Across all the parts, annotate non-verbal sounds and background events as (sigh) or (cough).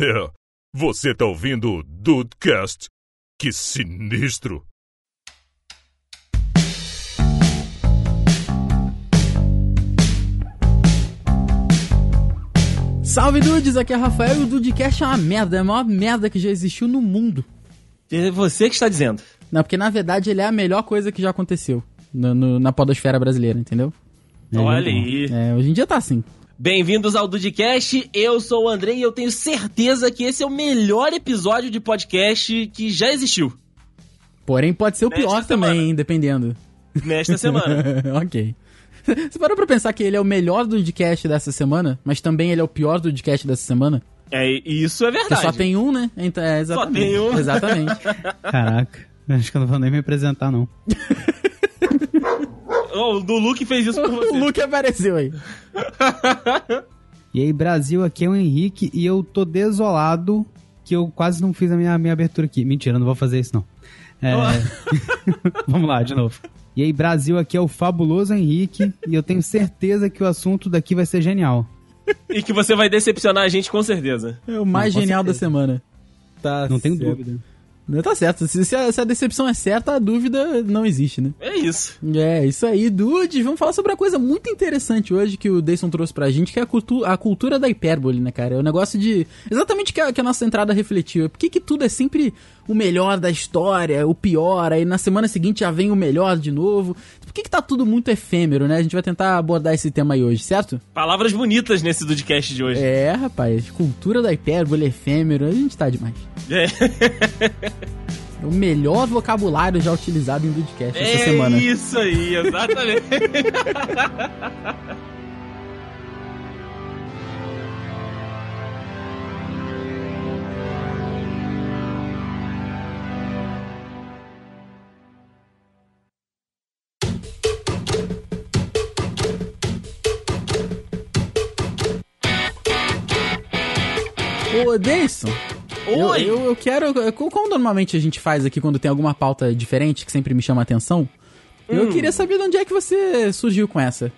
É, você tá ouvindo o Dudecast? Que sinistro! Salve Dudes, aqui é o Rafael e o Dudecast é uma merda, é a maior merda que já existiu no mundo. É você que está dizendo. Não, porque na verdade ele é a melhor coisa que já aconteceu no- no- na podosfera brasileira, entendeu? Olha aí. É, hoje em dia tá assim. Bem-vindos ao Dudcast, eu sou o Andrei e eu tenho certeza que esse é o melhor episódio de podcast que já existiu Porém, pode ser o Nesta pior semana. também, hein, dependendo. nesta semana. (laughs) ok. Você parou pra pensar que ele é o melhor do Dudecast dessa semana, mas também ele é o pior do Dudecast dessa semana? É, isso é Porque verdade. só tem um, né? Então, é, exatamente. tem um. Exatamente. (laughs) Caraca, acho que eu não vou nem me apresentar, não. (laughs) Oh, o do Luke fez isso por (laughs) o você. Luke apareceu aí. E aí, Brasil, aqui é o Henrique e eu tô desolado que eu quase não fiz a minha, minha abertura aqui. Mentira, eu não vou fazer isso, não. É... (laughs) Vamos lá, de novo. E aí, Brasil, aqui é o fabuloso Henrique e eu tenho certeza que o assunto daqui vai ser genial. E que você vai decepcionar a gente com certeza. É o mais Não, genial da certeza. semana. Tá Não tenho certo. dúvida. Não, Tá certo. Se, se a, se a decepção é certa, a dúvida não existe, né? É isso. É, isso aí, dude. Vamos falar sobre uma coisa muito interessante hoje que o Dayson trouxe pra gente, que é a, cultu a cultura da hipérbole, né, cara? É o negócio de. Exatamente o que a, que a nossa entrada refletiu. Por que, que tudo é sempre o melhor da história, o pior, aí na semana seguinte já vem o melhor de novo? Por que, que tá tudo muito efêmero, né? A gente vai tentar abordar esse tema aí hoje, certo? Palavras bonitas nesse Dudcast de hoje. É, rapaz. Cultura da hipérbole, efêmero, a gente tá demais. É, É o melhor vocabulário já utilizado em essa é semana. isso aí, exatamente. (laughs) Ô, Deison, eu, Oi! eu, eu quero. co- Como normalmente a gente faz aqui quando tem alguma pauta diferente que sempre me chama a atenção? Eu Hum. queria saber de onde é que você surgiu com essa.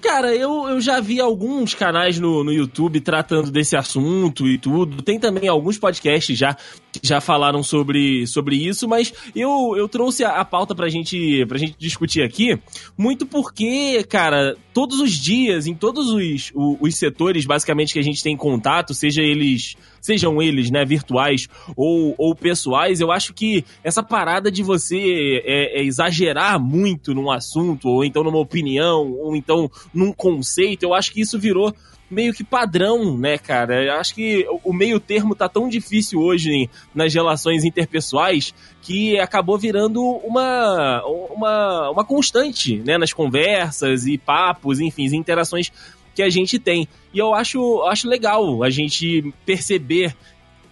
Cara, eu, eu já vi alguns canais no, no YouTube tratando desse assunto e tudo. Tem também alguns podcasts já que já falaram sobre, sobre isso, mas eu, eu trouxe a, a pauta pra gente, pra gente discutir aqui, muito porque, cara, todos os dias, em todos os, o- os setores, basicamente, que a gente tem contato, seja eles, sejam eles, né, virtuais ou, ou pessoais, eu acho que essa parada de você é, é exagerar muito num assunto, ou então numa opinião, ou então num conceito, eu acho que isso virou meio que padrão, né, cara? Eu acho que o- meio termo tá tão difícil hoje em- nas relações interpessoais que acabou virando uma, uma, uma constante, né, nas conversas e papos, enfim, interações que a gente tem. E eu acho, acho legal a gente perceber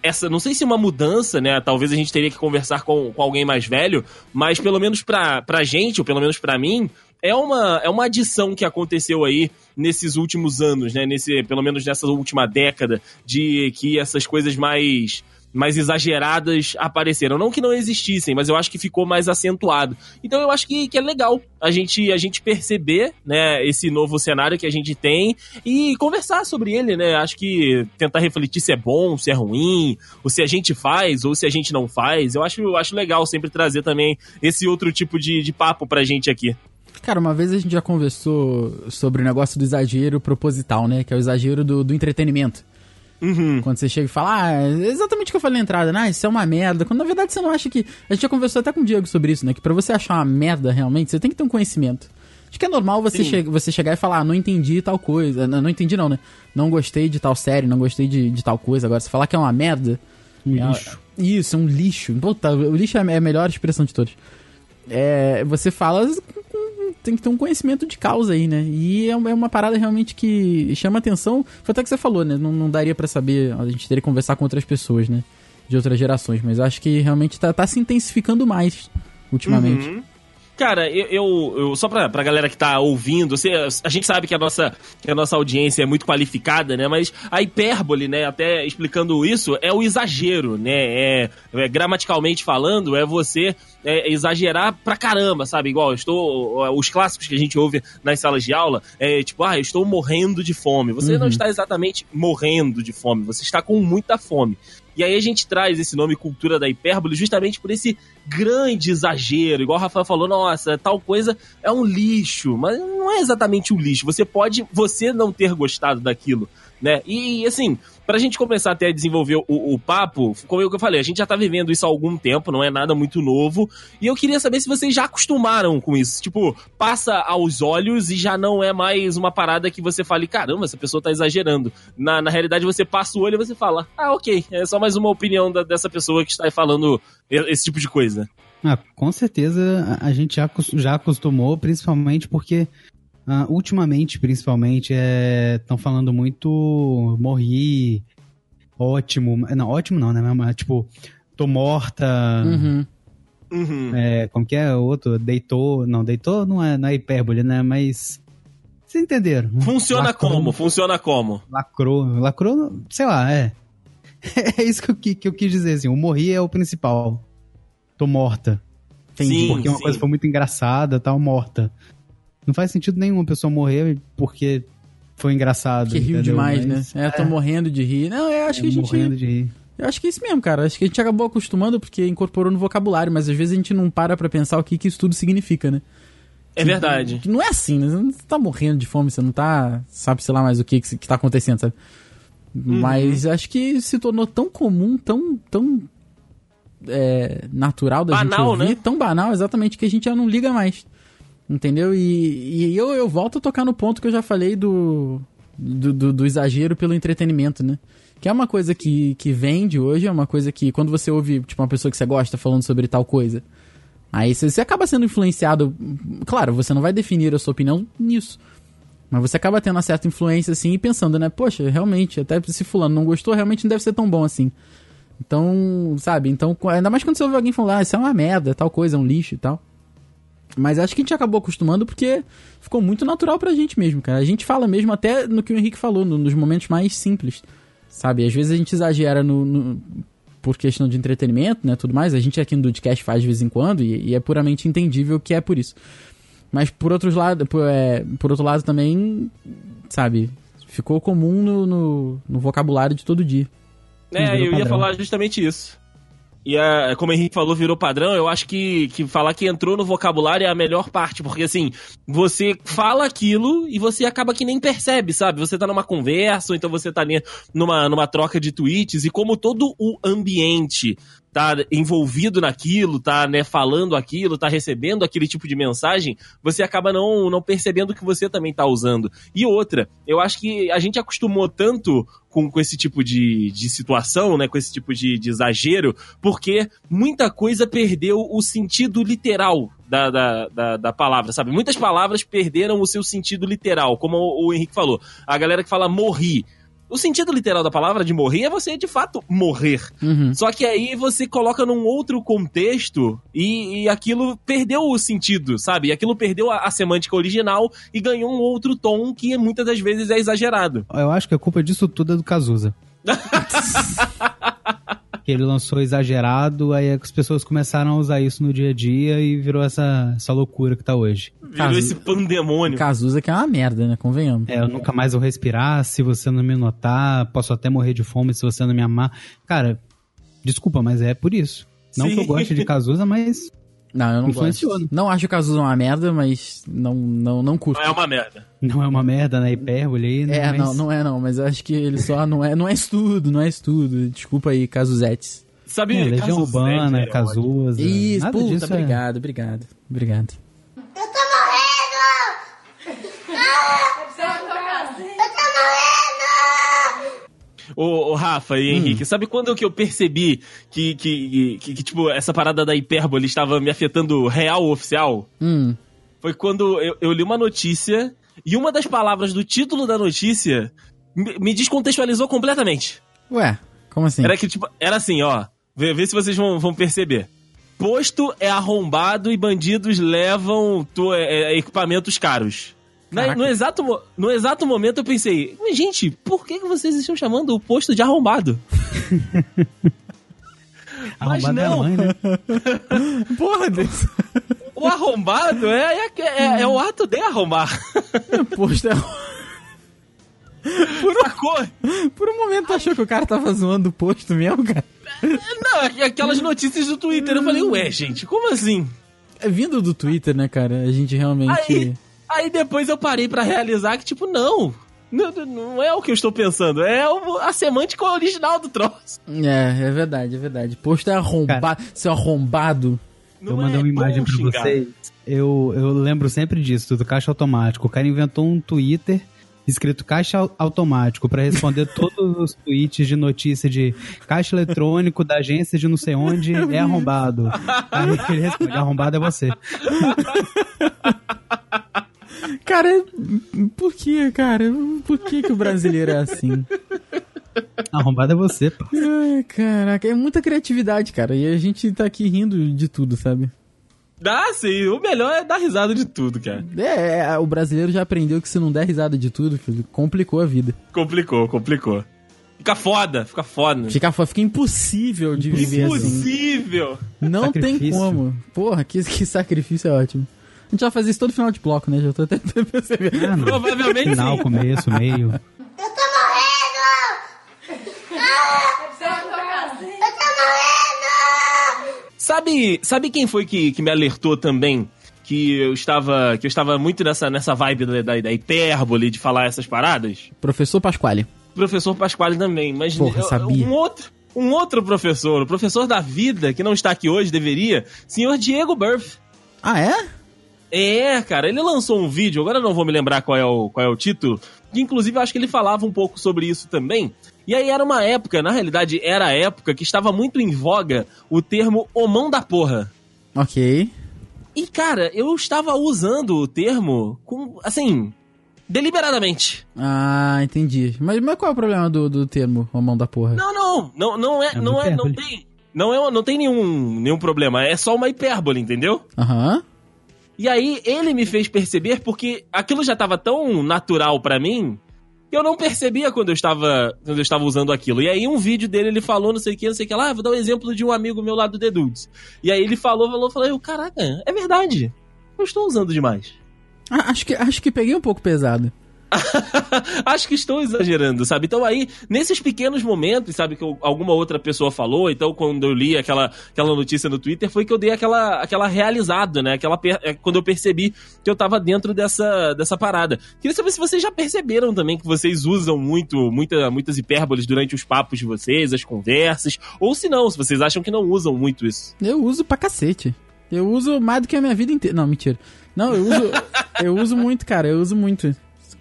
essa, não sei se uma mudança, né? Talvez a gente teria que conversar com, com alguém mais velho, mas pelo menos pra, pra gente, ou pelo menos pra mim, é uma, é uma adição que aconteceu aí nesses últimos anos, né? Nesse, pelo menos nessa última década, de que essas coisas mais mais exageradas apareceram. Não que não existissem, mas eu acho que ficou mais acentuado. Então eu acho que, que é legal a gente, a gente perceber, né, esse novo cenário que a gente tem e conversar sobre ele, né? Acho que tentar refletir se é bom, se é ruim, ou se a gente faz, ou se a gente não faz. Eu acho, eu acho legal sempre trazer também esse outro tipo de, de papo pra gente aqui. Cara, uma vez a gente já conversou sobre o negócio do exagero proposital, né? Que é o exagero do, do entretenimento. Uhum. Quando você chega e fala, ah, é exatamente o que eu falei na entrada, né? Ah, isso é uma merda. Quando na verdade você não acha que. A gente já conversou até com o Diego sobre isso, né? Que pra você achar uma merda realmente, você tem que ter um conhecimento. Acho que é normal você, che você chegar e falar, ah, não entendi tal coisa. Não, não entendi, não, né? Não gostei de tal série, não gostei de, de tal coisa. Agora, você falar que é uma merda. Um é- lixo. Isso, é um lixo. Puta, o lixo é é a melhor expressão de todos. É, você fala. Tem que ter um conhecimento de causa aí, né? E é uma, é uma parada realmente que chama atenção. Foi até que você falou, né? Não, não daria pra saber. A gente teria que conversar com outras pessoas, né? De outras gerações. Mas acho que realmente tá, tá se intensificando mais ultimamente. Uhum. Cara, eu, eu, eu, só pra, pra galera que tá ouvindo, você, a gente sabe que a, nossa, que a nossa audiência é muito qualificada, né? Mas a hipérbole, né? Até explicando isso, é o exagero, né? É, é gramaticalmente falando, é você é, exagerar pra caramba, sabe? Igual, estou. Os clássicos que a gente ouve nas salas de aula é tipo, ah, eu estou morrendo de fome. Você uhum. não está exatamente morrendo de fome, você está com muita fome. E aí a gente traz esse nome cultura da hipérbole justamente por esse grande exagero. Igual o Rafael falou, nossa, tal coisa é um lixo. Mas não é exatamente um lixo. Você pode você não ter gostado daquilo, né? E assim, pra gente começar até a desenvolver o, o papo, como eu falei, a gente já tá vivendo isso há algum tempo, não é nada muito novo. E eu queria saber se vocês já acostumaram com isso. Tipo, passa aos olhos e já não é mais uma parada que você fale, caramba, essa pessoa tá exagerando. Na, na realidade, você passa o olho e você fala, ah, ok, é só mais uma opinião da, dessa pessoa que está falando esse tipo de coisa. Ah, com certeza a gente já, já acostumou, principalmente porque Uh, ultimamente, principalmente, estão é, falando muito morri, ótimo. Não, ótimo não, né? Tipo, tô morta. Uhum. Uhum. É, como que é o outro? Deitou. Não, deitou não é, não é hipérbole, né? Mas. Vocês entenderam? Funciona lacrou, como? Funciona como? Lacrou. Lacrou, sei lá, é. (laughs) É isso que eu, que eu quis dizer, assim. O morri é o principal. Tô morta. Entendi. Sim, porque uma sim. coisa foi muito engraçada, tal, morta. Não faz sentido nenhum a pessoa morrer porque foi engraçado. Que riu demais, Mas, né? É, tô é. morrendo de rir. Não, eu acho é, que a gente. Morrendo de rir. Eu acho que é isso mesmo, cara. Acho que a gente acabou acostumando porque incorporou no vocabulário, mas às vezes a gente não para pra pensar o que, que isso tudo significa, né? É verdade. Que não é assim, né? Você não tá morrendo de fome, você não tá. Sabe, sei lá mais o que que, que tá acontecendo, sabe? Uhum. Mas acho que se tornou tão comum, tão. tão é, natural da banal, gente ouvir, né? tão banal, exatamente, que a gente já não liga mais. Entendeu? E, e eu, eu volto a tocar no ponto que eu já falei do, do, do, do, exagero pelo entretenimento, né? Que é uma coisa que, que vende hoje, é uma coisa que quando você ouve, tipo, uma pessoa que você gosta falando sobre tal coisa, aí você, você acaba sendo influenciado. Claro, você não vai definir a sua opinião nisso. Mas você acaba tendo uma certa influência, assim, e pensando, né? Poxa, realmente, até se fulano não gostou, realmente não deve ser tão bom assim. Então, sabe? Então, ainda mais quando você ouve alguém falar, ah, isso é uma merda, tal coisa, é um lixo e tal. Mas acho que a gente acabou acostumando porque ficou muito natural pra gente mesmo, cara. A gente fala mesmo até no que o Henrique falou, no, nos momentos mais simples, sabe? Às vezes a gente exagera no, no, por questão de entretenimento, né, tudo mais. A gente aqui no Dudcast faz de vez em quando e, e é puramente entendível que é por isso. Mas por, outros lado, por, é, por outro lado também, sabe, ficou comum no, no, no vocabulário de todo dia. É, eu ia falar justamente isso. E como o Henrique falou, virou padrão. Eu acho que, que falar que entrou no vocabulário é a melhor parte, porque assim, você fala aquilo e você acaba que nem percebe, sabe? Você tá numa conversa, ou então você tá numa, numa troca de tweets, e como todo o ambiente tá envolvido naquilo, tá, né, falando aquilo, tá recebendo aquele tipo de mensagem, você acaba não, não percebendo que você também tá usando. E outra, eu acho que a gente acostumou tanto com, com esse tipo de, de situação, né, com esse tipo de, de exagero, porque muita coisa perdeu o sentido literal da, da, da, da, palavra, sabe? Muitas palavras perderam o seu sentido literal, como o, o Henrique falou. A galera que fala morri. O sentido literal da palavra de morrer é você de fato morrer. Uhum. Só que aí você coloca num outro contexto e, e aquilo perdeu o sentido, sabe? E aquilo perdeu a, a, semântica original e ganhou um outro tom que muitas das vezes é exagerado. Eu acho que a culpa disso tudo é do Cazuza. (laughs) que ele lançou exagerado, aí as pessoas começaram a usar isso no dia a dia e virou essa, essa loucura que tá hoje. Virou Cazu... esse pandemônio. Cazuza que é uma merda, né? Convenhamos. É, eu nunca mais vou respirar se você não me notar, posso até morrer de fome se você não me amar. Cara, desculpa, mas é por isso. Não Sim. que eu goste de Cazuza, mas não, eu não gosto. Né? Não acho o Cazuza uma merda, mas não, não, não curto. Não é uma merda. Não é uma merda, né? Hipérbole aí, né? É, mas... não, não é não, mas eu acho que ele só não é, não é estudo, não é estudo. Desculpa aí, Cazuzetes. Sabe, é, Legião Urbana, é Cazuza. Isso, nada puta, disso é- obrigado, é... obrigado, obrigado. Eu tô morrendo! Ah! Eu tô morrendo! Ô, ô, Rafa e hum. Henrique, sabe quando que eu percebi que, que, que, que, tipo, essa parada da hipérbole estava me afetando real oficial? Hum. Foi quando eu, eu li uma notícia e uma das palavras do título da notícia me, me descontextualizou completamente. Ué, como assim? Era que, tipo, era assim, ó. Vê, vê se vocês vão, vão perceber. posto é arrombado e bandidos levam tu- é, é, equipamentos caros. Na- Caraca. no, exato, no exato momento eu pensei, "Mas, gente, por que, vocês estão chamando o posto de arrombado? (laughs) Mas Arrombado é não. mãe, né? (laughs) Porra, Deus. O arrombado é, é, é- é o ato de arrombar. (laughs) Poxa, Sacou? por um momento tu achou que o cara tava zoando o posto mesmo, cara? Não, aqu- aquelas notícias do Twitter. Eu falei, ué, gente, como assim? É vindo do Twitter, né, cara? A gente realmente. Aí, aí depois eu parei pra realizar que, tipo, não. Não, não é o que eu estou pensando, é o- a semântica original do troço. É, é verdade, é verdade. Posto é arrombado. Seu arrombado. Eu mandei é uma imagem pra xingar. vocês. Eu, eu lembro sempre disso, do caixa automático. O cara inventou um Twitter escrito caixa au- automático pra responder (laughs) todos os tweets de notícia de caixa eletrônico da agência de não sei onde é arrombado. Aí ele responde, arrombado é você. (laughs) Cara, por que, cara? Por que, que o brasileiro é assim? Arrombado é você, pô. Ai, caraca, é muita criatividade, cara. E a gente tá aqui rindo de tudo, sabe? Dá sim, o melhor é dar risada de tudo, cara. É, é, o brasileiro já aprendeu que se não der risada de tudo, filho, complicou a vida. Complicou, complicou. Fica foda, fica foda. Fica, fica impossível de viver assim. Impossível. Não tem Sacrifício. como. Porra, que, que sacrifício é ótimo. A gente vai fazer isso todo final de bloco, né? Já tô até (laughs) percebendo. Ah. Provavelmente Final, sim. começo, meio. (laughs) Sabe, sabe quem foi que, que me alertou também? Que eu estava, que eu estava muito nessa, nessa vibe da, da, da hipérbole de falar essas paradas? Professor Pasquale. professor Pasquale também, mas Porra, eu- sabia. um outro, um outro professor, o professor da vida, que não está aqui hoje, deveria, senhor Diego Burff. Ah, é? É, cara, ele lançou um vídeo, agora eu não vou me lembrar qual é o, qual é o título, que inclusive eu acho que ele falava um pouco sobre isso também. E aí era uma época, na realidade era a época que estava muito em voga o termo homão da porra. Ok. E, cara, eu estava usando o termo com, assim, deliberadamente. Ah, entendi. Mas, mas qual é o problema do, do termo, a mão da porra? Não, não, não, não é, É não é, não tem, não é, não tem nenhum, nenhum problema, é só uma hipérbole, entendeu? Aham. E aí ele me fez perceber porque aquilo já tava tão natural pra mim que eu não percebia quando eu estava quando eu estava usando aquilo. E aí um vídeo dele ele falou não sei o que, não sei o que lá, ah, vou dar um exemplo de um amigo meu lá do The Dudes. E aí ele falou, falou, falou, eu, caraca, é verdade. Eu estou usando demais. Ah, acho, que, acho que peguei um pouco pesado. (laughs) Acho que estou exagerando, sabe? Então aí, nesses pequenos momentos, sabe, que eu- alguma outra pessoa falou, então quando eu li aquela, aquela notícia no Twitter, foi que eu dei aquela, aquela realizada, né? Aquela é, quando eu percebi que eu tava dentro dessa, dessa parada. Queria saber se vocês já perceberam também que vocês usam muito, muita, muitas hipérboles durante os papos de vocês, as conversas, ou se não, se vocês acham que não usam muito isso. Eu uso pra cacete. Eu uso mais do que a minha vida inteira. Não, mentira. Não, eu uso. (laughs) eu uso muito, cara. Eu uso muito.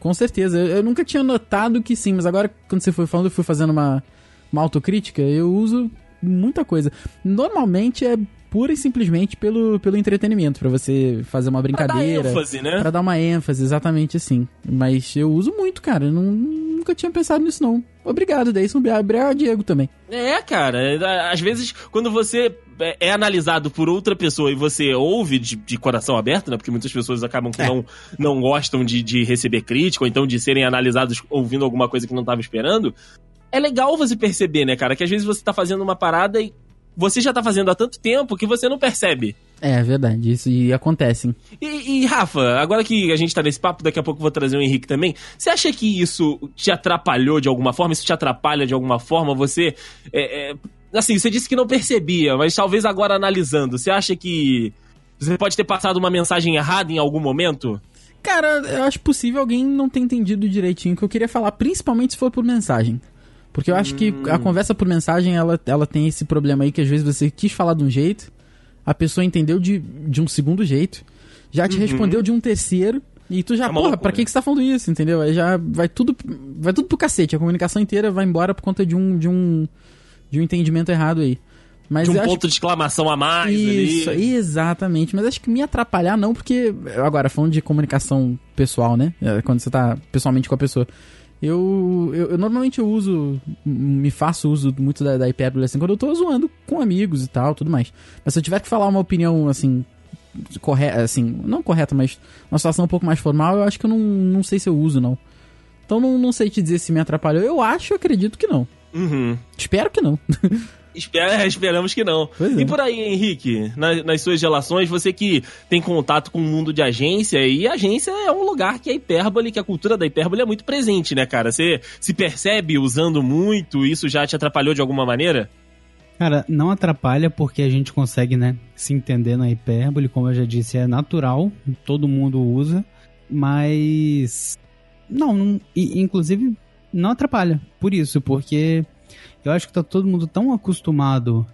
Com certeza. Eu, eu nunca tinha notado que sim, mas agora, quando você foi falando, eu fui fazendo uma, uma autocrítica. Eu uso muita coisa. Normalmente é pura e simplesmente pelo, pelo entretenimento, pra você fazer uma Pra dar brincadeira. ênfase, né? Pra dar uma ênfase, exatamente assim. Mas eu uso muito, cara. Eu não- nunca tinha pensado nisso, não. Obrigado, Deison. Obrigado, Diego também. É, cara. Às vezes, quando você é é analisado por outra pessoa e você ouve de, de coração aberto, né? Porque muitas pessoas acabam que É. não, não gostam de, de receber crítica, ou então de serem analisados ouvindo alguma coisa que não tava esperando. É legal você perceber, né, cara? Que às vezes você tá fazendo uma parada e você já tá fazendo há tanto tempo que você não percebe. É verdade, isso e acontece. E, e, Rafa, agora que a gente tá nesse papo, daqui a pouco eu vou trazer o Henrique também. Você acha que isso te atrapalhou de alguma forma? Isso te atrapalha de alguma forma? Você. é, é, assim, você disse que não percebia, mas talvez agora analisando, você acha que você pode ter passado uma mensagem errada em algum momento? Cara, eu acho possível alguém não ter entendido direitinho o que eu queria falar, principalmente se for por mensagem. Porque eu acho que a conversa por mensagem, ela, ela tem esse problema aí que às vezes você quis falar de um jeito, a pessoa entendeu de, de um segundo jeito, já te respondeu de um terceiro, e tu já, É porra, loucura. pra que, que você tá falando isso, entendeu? Aí já vai tudo, vai tudo pro cacete, a comunicação inteira vai embora por conta de um, de um, de um entendimento errado aí. Mas De um ponto de exclamação a mais isso, ali. exatamente. Mas acho que me atrapalhar não, porque. Agora, falando de comunicação pessoal, né? É, Quando você tá pessoalmente com a pessoa. Eu, eu, eu normalmente eu uso, me faço uso muito da, da hipérbole assim quando eu tô zoando com amigos e tal, tudo mais. Mas se eu tiver que falar uma opinião assim, correta, assim, não correta, mas uma situação um pouco mais formal, eu acho que eu não, não sei se eu uso, não. Então não, não sei te dizer se me atrapalhou. Eu acho, eu acredito que não. Uhum. Espero que não. (laughs) Espera, (laughs) esperamos que não. É. E por aí, Henrique, na- nas suas relações, você que tem contato com o mundo de agência, e agência é um lugar que a hipérbole, que a cultura da hipérbole é muito presente, né, cara? Você se percebe usando muito, isso já te atrapalhou de alguma maneira? Cara, não atrapalha porque a gente consegue, né, se entender na hipérbole, como eu já disse, é natural, todo mundo usa, mas não, não e, inclusive não atrapalha por isso, porque eu acho que tá todo mundo tão acostumado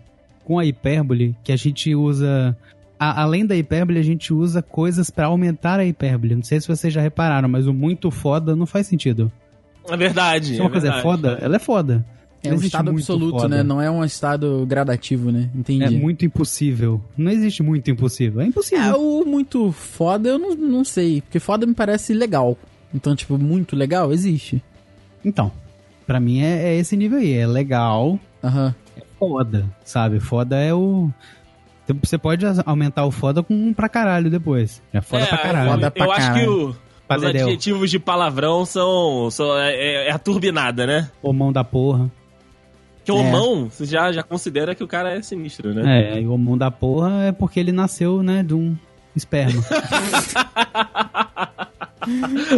com a hipérbole que a gente usa a- além da hipérbole, a gente usa coisas pra aumentar a hipérbole. Não sei se vocês já repararam, mas o muito foda não faz sentido. É verdade. Se uma é coisa é verdade. foda, ela é foda. É Não um estado absoluto, foda. né? Não é um estado gradativo, né? Entendi. É muito impossível. Não existe muito impossível. É impossível. É, o muito foda eu não, não sei, porque foda me parece legal. Então, tipo, muito legal existe. Então, pra mim é, é esse nível aí. É legal, Aham. foda, sabe? Foda é o. Você pode aumentar o foda com um pra caralho depois. É foda É, pra caralho. foda eu pra acho que caralho. o- os adjetivos de palavrão são, são é, é- é a turbinada, né? Ou mão da porra. Que o É. mão, você já, já considera que o cara é sinistro, né? É, e o mão da porra é porque ele nasceu, né, de um esperma. (laughs)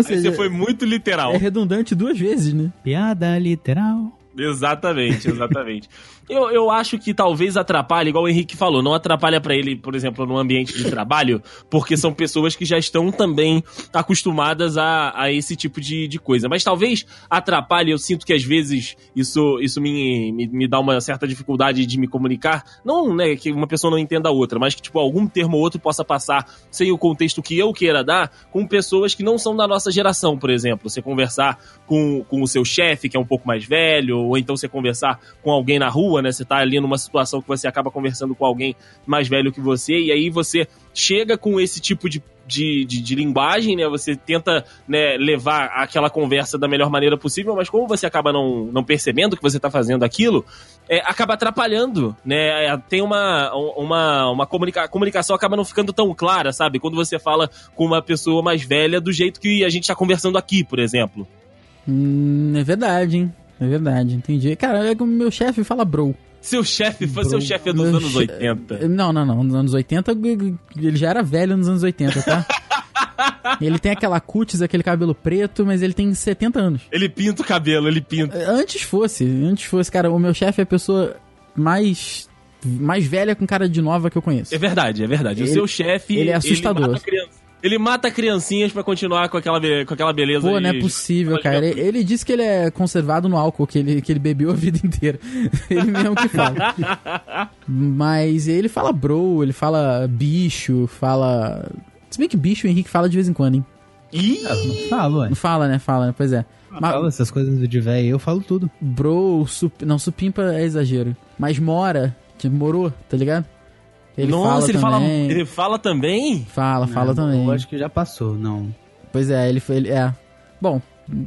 Seja, você foi muito literal. é redundante duas vezes, né? Piada literal. Exatamente, exatamente. Eu, eu acho que talvez atrapalhe, igual o Henrique falou, não atrapalha pra ele, por exemplo, no ambiente de trabalho, porque são pessoas que já estão também acostumadas a, a esse tipo de, de coisa. Mas talvez atrapalhe, eu sinto que às vezes isso, isso me, me, me dá uma certa dificuldade de me comunicar. Não, né, que uma pessoa não entenda a outra, mas que, tipo, algum termo ou outro possa passar sem o contexto que eu queira dar com pessoas que não são da nossa geração, por exemplo. Você conversar com, com o seu chefe, que é um pouco mais velho, ou então você conversar com alguém na rua, né? Você tá ali numa situação que você acaba conversando com alguém mais velho que você, e aí você chega com esse tipo de, de, de, de linguagem, né? Você tenta né, levar aquela conversa da melhor maneira possível, mas como você acaba não, não percebendo que você tá fazendo aquilo, é, acaba atrapalhando, né? É, Tem uma, uma, uma comunica comunicação acaba não ficando tão clara, sabe? Quando você fala com uma pessoa mais velha do jeito que a gente tá conversando aqui, por exemplo. Hum, é verdade, hein? É verdade, entendi. Cara, é que o meu chefe fala bro. Seu chefe, Bro. seu chefe é dos Meu anos che- 80. Não, não, não. Nos anos 80, ele já era velho nos anos 80, tá? (laughs) ele tem aquela cutis, aquele cabelo preto, mas ele tem 70 anos. Ele pinta o cabelo, ele pinta. Antes fosse, antes fosse, cara, o meu chefe é a pessoa mais mais velha com cara de nova que eu conheço. É verdade, é verdade. o Ele- seu chefe. ele é assustador. mata, criança- ele mata criancinhas pra continuar com aquela, be- com aquela beleza. Pô, não é possível, cara. Ele, ele disse que ele é conservado no álcool, que ele, que ele bebeu a vida inteira. (laughs) ele mesmo que fala. (laughs) Mas ele fala bro, ele fala bicho, fala. Se bem que bicho o Henrique fala de vez em quando, hein? Ih! Falo, ué. Não fala, né? Fala, né? Pois é. Mas Falo essas coisas de velho, eu falo tudo. bro, sup... não, supimpa é exagero. Mas mora, tipo, morou, tá ligado? Ele Nossa, fala ele fala, também. ele fala também? Fala, fala Não, também. Eu acho que já passou, não. Pois é, ele foi. Ele, é. Bom,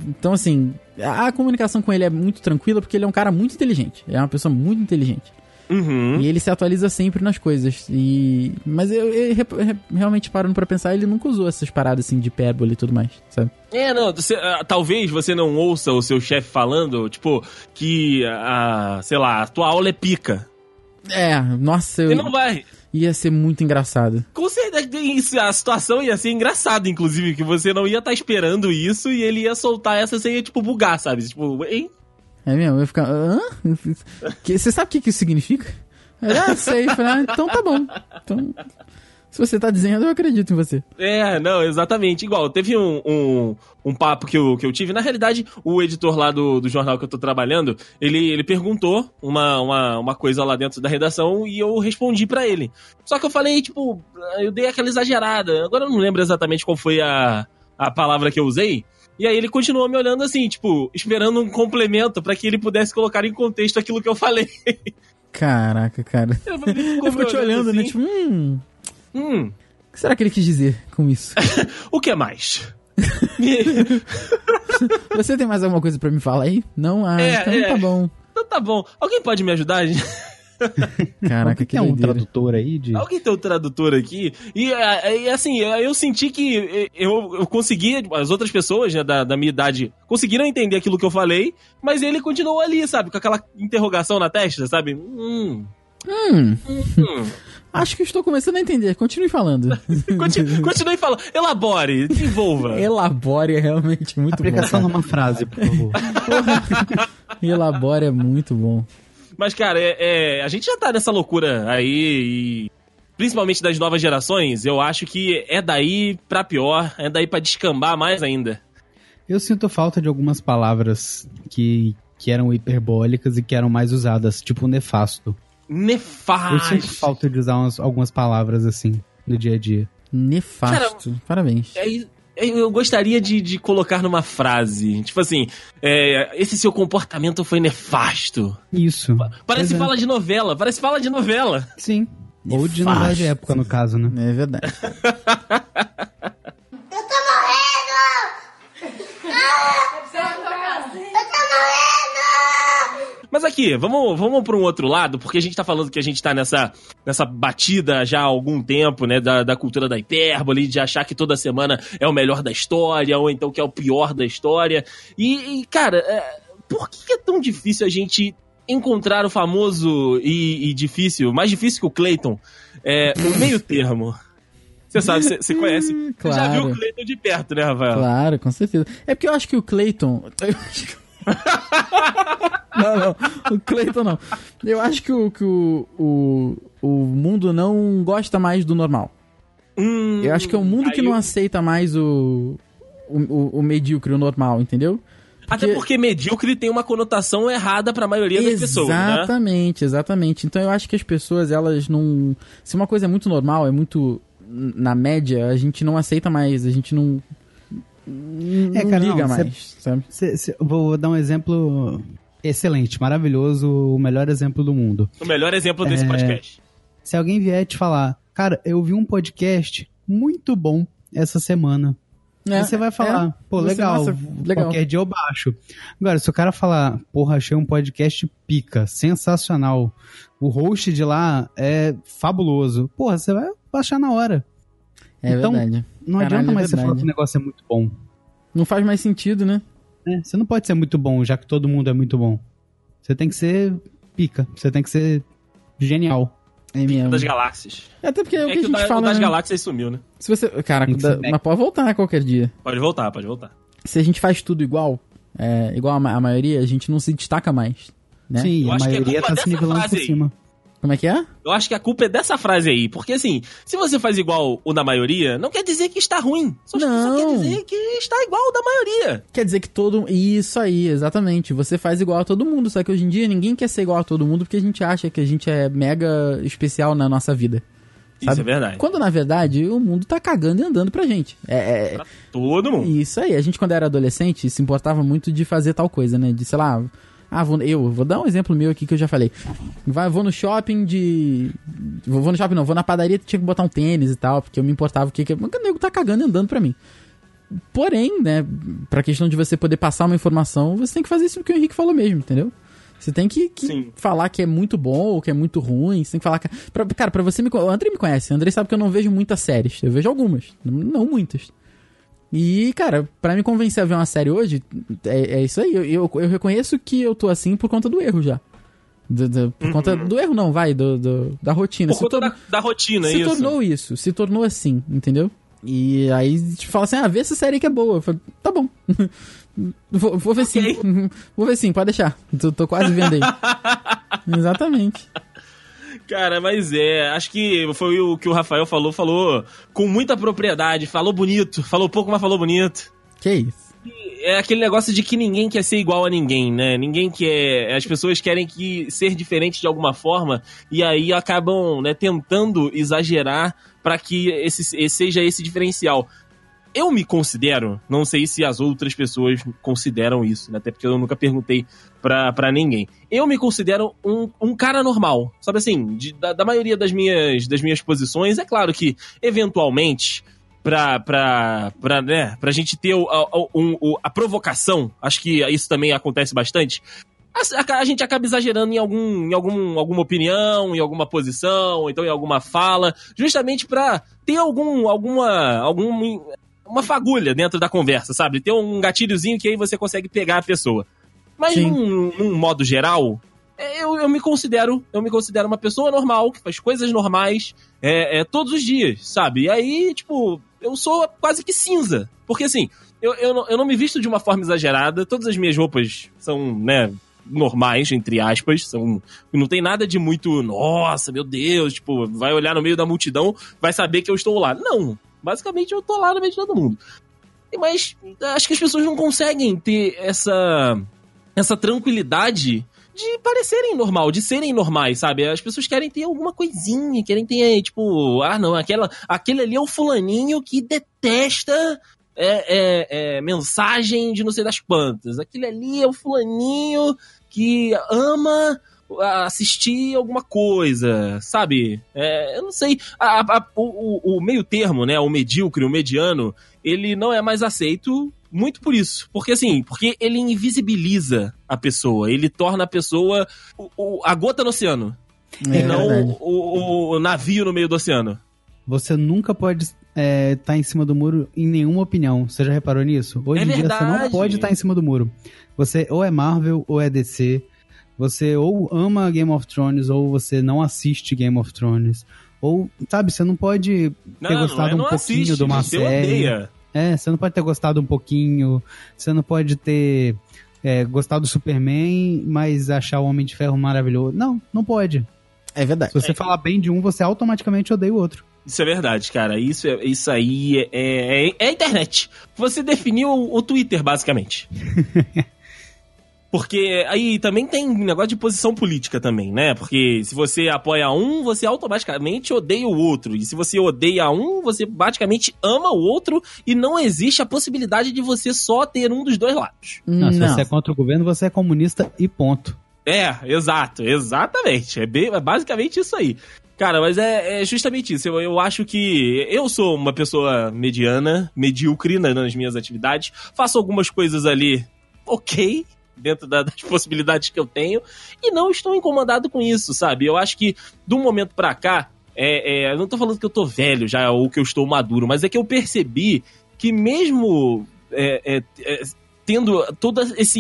então assim, a, comunicação com ele é muito tranquila porque ele é um cara muito inteligente. Ele é uma pessoa muito inteligente. Uhum. E ele se atualiza sempre nas coisas. E. Mas eu, eu re- realmente parando pra pensar, ele nunca usou essas paradas assim de hipérbole e tudo mais, sabe? É, não, você- ah, talvez você não ouça o seu chefe falando, tipo, que, a, sei lá, a tua aula é pica. É, nossa, eu, Você não vai. Ia ser muito engraçado. Com certeza, isso, a situação ia ser engraçada, inclusive, que você não ia estar esperando isso e ele ia soltar essa sem, tipo, bugar, sabe? Tipo, hein? É mesmo? Eu ia ficar. Hã? Você sabe o que, que isso significa? Eu, ah, sei. Falei, ah, então tá bom. Então, se você tá dizendo, eu acredito em você. É, não, exatamente. Igual, teve um, um, um papo que eu, que eu tive. Na realidade, o editor lá do, do jornal que eu tô trabalhando, ele, ele perguntou uma, uma, uma coisa lá dentro da redação e eu respondi pra ele. Só que eu falei, tipo, eu dei aquela exagerada. Agora eu não lembro exatamente qual foi a, a palavra que eu usei. E aí ele continuou me olhando assim, tipo, esperando um complemento pra que ele pudesse colocar em contexto aquilo que eu falei. (laughs) Caraca, cara. Ele Eu fico te olhando, né? assim, Tipo, hum. Hum, O que será que ele quis dizer com isso? (laughs) o que mais? (laughs) Você tem mais alguma coisa pra me falar aí? Não? Ah, É, então é. tá bom. então tá bom. Alguém pode me ajudar? gente? (laughs) Caraca, que tem um tradutor aí de. Alguém tem um tradutor aqui? E, é, e, assim, eu senti que eu, eu conseguia, as outras pessoas né, da, da minha idade conseguiram entender aquilo que eu falei, mas ele continuou ali, sabe? Com aquela interrogação na testa, sabe? Hum, Hum, hum. Acho que estou começando a entender. Continue falando. (laughs) Continue, continue falando. Elabore, desenvolva. Elabore é realmente muito Aplicação bom. numa frase, por favor. (laughs) Elabore é muito bom. Mas, cara, é, é, a gente já tá nessa loucura aí e. Principalmente das novas gerações, eu acho que é daí pra pior, é daí pra descambar mais ainda. Eu sinto falta de algumas palavras que, que eram hiperbólicas e que eram mais usadas, tipo nefasto. Eu Nefasto. sinto falta de usar umas- algumas palavras assim no dia a dia. Nefasto. Parabéns. É, é, Eu gostaria de, de colocar numa frase. Tipo assim, é, esse seu comportamento foi nefasto. Isso. Parece é. fala de novela, parece fala de novela. Sim. Ou de Nefasto. novela de época, no caso, né? É verdade. (laughs) (laughs) (laughs) Mas aqui, vamos, vamos para um outro lado, porque a gente tá falando que a gente tá nessa, nessa batida já há algum tempo, né, da, da cultura da hipérbole, de achar que toda semana é o melhor da história, ou então que é o pior da história. E, e, cara, é, por que é tão difícil a gente encontrar o famoso e, e difícil, mais difícil que o Clayton, é, o meio termo? Você sabe, você- você conhece. Você já viu Claro. o Clayton de perto, né, Rafael? Claro, com certeza. É porque eu acho que o Clayton. eu (laughs) não, não. O Clayton não. Eu acho que, o, que o, o, o mundo não gosta mais do normal. Hum, Eu acho que é um mundo que aí não eu- aceita mais o, o, o, o medíocre, o normal, entendeu? Até porque medíocre tem uma conotação errada pra maioria das pessoas, né? Exatamente, exatamente. Então eu acho que as pessoas, elas não. Se uma coisa é muito normal, é muito na média, a gente não aceita mais, a gente não. Não É, cara, não, liga cê- mais, sabe? Cê- cê- vou dar um exemplo excelente, maravilhoso, o melhor exemplo do mundo. O melhor exemplo desse É. podcast. Se alguém vier te falar, cara, eu vi um podcast muito bom essa semana. É, você vai falar, é. pô, legal, nossa, legal. qualquer dia eu baixo. Agora, se o cara falar, porra, achei um podcast pica, sensacional, o host de lá é fabuloso, porra, você vai baixar na hora. É Então, verdade. Não Caralho, adianta é mais você falar que o negócio é muito bom. Não faz mais sentido, né? né? Você não pode ser muito bom, já que todo mundo é muito bom. Você tem que ser pica, você tem que ser genial. É mesmo. Das galáxias. Até porque é o É que, que a o, gente da- fala. o das né? galáxias sumiu, né? Se você. Cara, Tem que da- ser back. mas pode voltar qualquer dia. Pode voltar, pode voltar. Se a gente faz tudo igual, é, igual a, a maioria, a gente não se destaca mais. Né? Sim, Eu a que é maioria tá se nivelando por aí. Como é que é? Eu acho que a culpa é dessa frase aí. Porque assim, se você faz igual o da maioria, não quer dizer que está ruim. Só, só Não. quer dizer que está igual o da maioria. Quer dizer que todo. Isso aí, exatamente. Você faz igual a todo mundo. Só que hoje em dia ninguém quer ser igual a todo mundo porque a gente acha que a gente é mega especial na nossa vida. Isso Sabe? é verdade. Quando na verdade o mundo tá cagando e andando pra gente. É, é- Pra todo mundo. Isso aí, a gente quando era adolescente se importava muito de fazer tal coisa, né? De, sei lá, ah, vou, eu vou dar um exemplo meu aqui que eu já falei. Vai, vou no shopping de. Vou, vou no shopping, não, vou na padaria tinha que botar um tênis e tal, porque eu me importava o que. que o nego tá cagando e andando pra mim. Porém, né, pra questão de você poder passar uma informação, você tem que fazer isso que o Henrique falou mesmo, entendeu? Você tem que, que falar que é muito bom ou que é muito ruim. Você tem que falar que. Pra, cara, pra você me. O André me conhece. O André sabe que eu não vejo muitas séries. Eu vejo algumas. Não muitas. E, cara, pra me convencer a ver uma série hoje, é, é isso aí. Eu, eu, eu reconheço que eu tô assim por conta do erro já. Do- do- por conta do erro, não, vai, do, do- da rotina. Uhum. Por Se conta da, da rotina, se isso. tornou isso, se tornou assim, entendeu? E aí te fala assim, ah, vê essa série que é boa. Eu falo, tá bom. (laughs) vou, vou ver sim. (laughs) vou ver sim, pode deixar. Tô, tô quase vendo aí. (laughs) Exatamente. Cara, mas é, acho que foi o que o Rafael falou, falou com muita propriedade, falou bonito, falou pouco, mas falou bonito. Que isso? É aquele negócio de que ninguém quer ser igual a ninguém, né? Ninguém quer. As pessoas querem que ser diferente de alguma forma e aí acabam né, tentando exagerar para que esse, esse seja esse diferencial. Eu me considero, não sei se as outras pessoas consideram isso, né? Até porque eu nunca perguntei pra, pra ninguém. Eu me considero um, um cara normal, sabe assim? de- da, da maioria das minhas, das minhas posições, é claro que, eventualmente, pra, pra, pra, né, pra gente ter o, a, o, a provocação, acho que isso também acontece bastante, a, a, gente acaba exagerando em, algum, em algum, alguma opinião, em alguma posição, então em alguma fala, justamente pra ter algum, alguma, algum, uma fagulha dentro da conversa, sabe? Ter um gatilhozinho que aí você consegue pegar a pessoa. Mas num, num, modo geral, é, eu, eu me considero eu me considero uma pessoa normal, que faz coisas normais é, é, todos os dias, sabe? E aí, tipo, eu sou quase que cinza. Porque assim, eu, eu, não, eu não me visto de uma forma exagerada, todas as minhas roupas são, né, normais, entre aspas, são não tem nada de muito, nossa, meu Deus, tipo, vai olhar no meio da multidão, vai saber que eu estou lá. Não, basicamente eu tô lá no meio de todo mundo. Mas acho que as pessoas não conseguem ter essa essa tranquilidade de parecerem normal, de serem normais, sabe? As pessoas querem ter alguma coisinha, querem ter, tipo, ah, não, aquela, aquele ali é o fulaninho que detesta é, é, é, mensagem de não sei das quantas. Aquele ali é o fulaninho que ama assistir alguma coisa, sabe? É, eu não sei. A, a, o, o, meio termo, né? O medíocre, o mediano, ele não é mais aceito muito por isso. Porque assim, porque ele invisibiliza a pessoa. Ele torna a pessoa o, o, a gota no oceano. É, e não o, o, navio no meio do oceano. Você nunca pode estar é, tá em cima do muro em nenhuma opinião. Você já reparou nisso? Hoje é em verdade. dia você não pode estar tá em cima do muro. Você ou é Marvel ou é DC. Você ou ama Game of Thrones ou você não assiste Game of Thrones. Ou, sabe, você não pode ter não, gostado não é, um pouquinho assiste, de uma série. Odeia. É, você não pode ter gostado um pouquinho. Você não pode ter é, gostado do Superman, mas achar o Homem de Ferro maravilhoso. Não, não pode. É verdade. Se você é. falar bem de um, você automaticamente odeia o outro. Isso é verdade, cara. Isso, é, isso aí é, é, é a internet. Você definiu o, o Twitter, basicamente. (laughs) Porque aí também tem negócio de posição política também, né? Porque se você apoia um, você automaticamente odeia o outro. E se você odeia um, você praticamente ama o outro e não existe a possibilidade de você só ter um dos dois lados. Não, se você é contra o governo, você é comunista e ponto. É, exato, exatamente. É, bem, é basicamente isso aí. Cara, mas é, é justamente isso. Eu, eu, acho que eu sou uma pessoa mediana, medíocre nas minhas atividades. Faço algumas coisas ali ok, dentro da, das (laughs) possibilidades que eu tenho, e não estou incomodado com isso, sabe? Eu acho que, de um momento pra cá, é, é, eu não tô falando que eu tô velho já, ou que eu estou maduro, mas é que eu percebi que mesmo é, é, é tendo todo esse,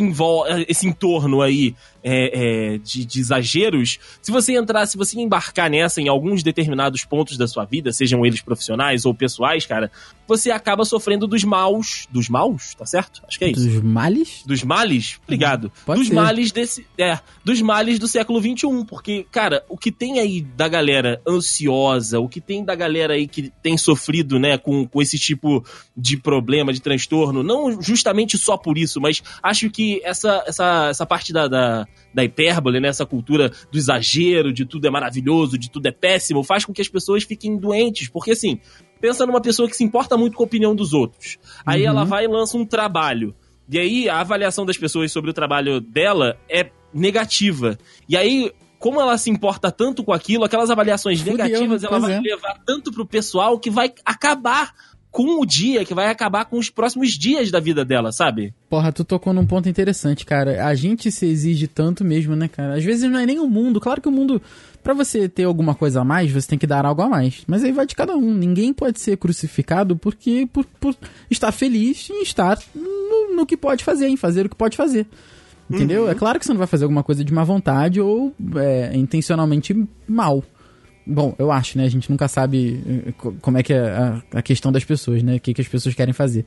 esse entorno aí é, é, de, de, exageros, se você entrar, se você embarcar nessa em alguns determinados pontos da sua vida, sejam eles profissionais ou pessoais, cara, você acaba sofrendo dos maus. Dos maus? Tá certo? Acho que é isso. Dos males? Dos males? Obrigado. Pode dos ser. males desse. É, dos males do século XXI. Porque, cara, o que tem aí da galera ansiosa, o que tem da galera aí que tem sofrido, né, com, com esse tipo de problema, de transtorno, não justamente só por isso, mas acho que essa, essa, essa parte da, da da hipérbole, né? Essa cultura do exagero, de tudo é maravilhoso, de tudo é péssimo, faz com que as pessoas fiquem doentes. Porque, assim, pensa numa pessoa que se importa muito com a opinião dos outros. Aí uhum. ela vai e lança um trabalho. E aí a avaliação das pessoas sobre o trabalho dela é negativa. E aí como ela se importa tanto com aquilo, aquelas avaliações Fudeu, negativas ela vai é. levar tanto pro pessoal que vai acabar com o dia, que vai acabar com os próximos dias da vida dela, sabe? Porra, tu tocou num ponto interessante, cara. A gente se exige tanto mesmo, né, cara? Às vezes não é nem o mundo. Claro que o mundo, para você ter alguma coisa a mais, você tem que dar algo a mais. Mas aí vai de cada um. Ninguém pode ser crucificado porque por, por estar feliz em estar no, no, que pode fazer, em fazer o que pode fazer. Entendeu? Uhum. É claro que você não vai fazer alguma coisa de má vontade ou é, intencionalmente mal. Bom, eu acho, né? A gente nunca sabe eh, como é que é a, a questão das pessoas, né? O que, que as pessoas querem fazer.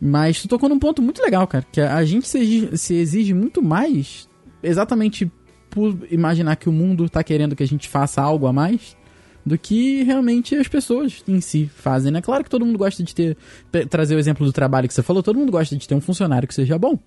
Mas tu tocou num ponto muito legal, cara. Que a gente se exige, se exige muito mais exatamente por imaginar que o mundo tá querendo que a gente faça algo a mais do que realmente as pessoas em si fazem, né? Claro que todo mundo gosta de ter. Trazer o exemplo do trabalho que você falou, todo mundo gosta de ter um funcionário que seja bom.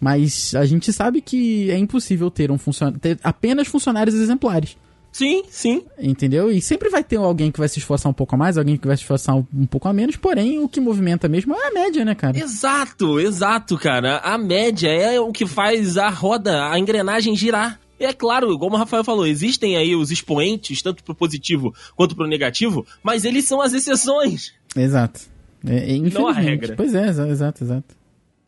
Mas a gente sabe que é impossível ter um funcionário. ter apenas funcionários exemplares. Sim, sim. Entendeu? E sempre vai ter alguém que vai se esforçar um pouco a mais, alguém que vai se esforçar um, um, pouco a menos, porém o que movimenta mesmo é a média, né, cara? Exato, exato, cara. A média é o que faz a roda, a engrenagem girar. E é claro, como o Rafael falou, existem aí os expoentes, tanto pro positivo quanto pro negativo, mas eles são as exceções. Exato. É, é, infelizmente. regra. Pois é, exa- exato, exato.